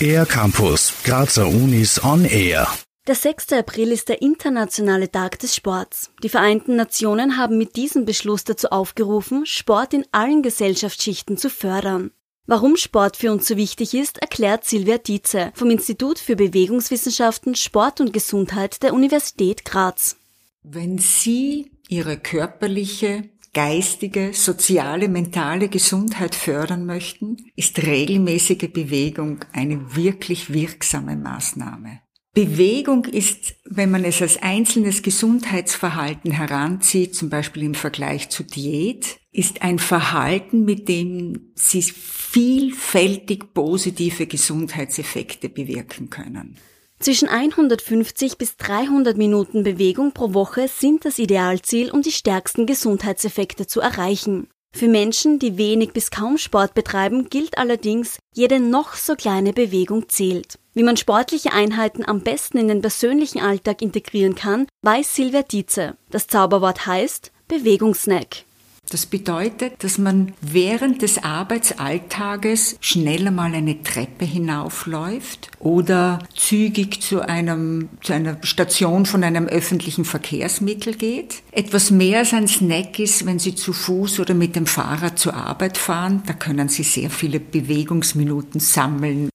Air Campus, Grazer Unis on Air. Der 6. April ist der internationale Tag des Sports. Die Vereinten Nationen haben mit diesem Beschluss dazu aufgerufen, Sport in allen Gesellschaftsschichten zu fördern. Warum Sport für uns so wichtig ist, erklärt Silvia Dietze vom Institut für Bewegungswissenschaften, Sport und Gesundheit der Universität Graz. Wenn Sie Ihre körperliche, geistige, soziale, mentale Gesundheit fördern möchten, ist regelmäßige Bewegung eine wirklich wirksame Maßnahme. Bewegung ist, wenn man es als einzelnes Gesundheitsverhalten heranzieht, zum Beispiel im Vergleich zu Diät, ist ein Verhalten, mit dem Sie vielfältig positive Gesundheitseffekte bewirken können. Zwischen 150 bis 300 Minuten Bewegung pro Woche sind das Idealziel, um die stärksten Gesundheitseffekte zu erreichen. Für Menschen, die wenig bis kaum Sport betreiben, gilt allerdings, jede noch so kleine Bewegung zählt. Wie man sportliche Einheiten am besten in den persönlichen Alltag integrieren kann, weiß Silvia Dietze. Das Zauberwort heißt Bewegungssnack. Das bedeutet, dass man während des Arbeitsalltages schneller mal eine Treppe hinaufläuft oder zügig zu, einem, zu einer Station von einem öffentlichen Verkehrsmittel geht. Etwas mehr als ein Snack ist, wenn Sie zu Fuß oder mit dem Fahrrad zur Arbeit fahren. Da können Sie sehr viele Bewegungsminuten sammeln.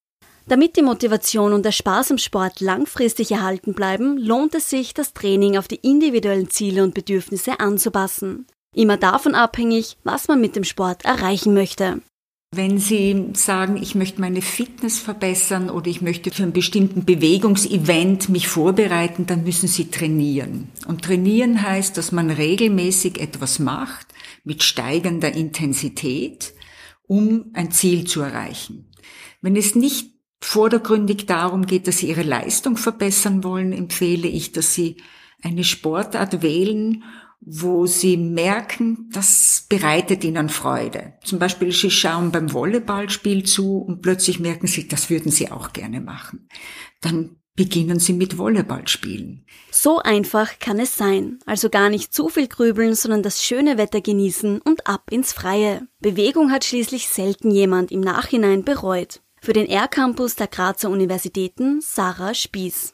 Damit die Motivation und der Spaß am Sport langfristig erhalten bleiben, lohnt es sich, das Training auf die individuellen Ziele und Bedürfnisse anzupassen. Immer davon abhängig, was man mit dem Sport erreichen möchte. Wenn Sie sagen, ich möchte meine Fitness verbessern oder ich möchte für einen bestimmten Bewegungsevent mich vorbereiten, dann müssen Sie trainieren. Und trainieren heißt, dass man regelmäßig etwas macht mit steigender Intensität, um ein Ziel zu erreichen. Wenn es nicht vordergründig darum geht, dass Sie Ihre Leistung verbessern wollen, empfehle ich, dass Sie eine Sportart wählen, wo Sie merken, das bereitet Ihnen Freude. Zum Beispiel, Sie schauen beim Volleyballspiel zu und plötzlich merken Sie, das würden Sie auch gerne machen. Dann beginnen Sie mit Volleyballspielen. So einfach kann es sein. Also gar nicht zu viel grübeln, sondern das schöne Wetter genießen und ab ins Freie. Bewegung hat schließlich selten jemand im Nachhinein bereut. Für den R-Campus der Grazer Universitäten Sarah Spieß.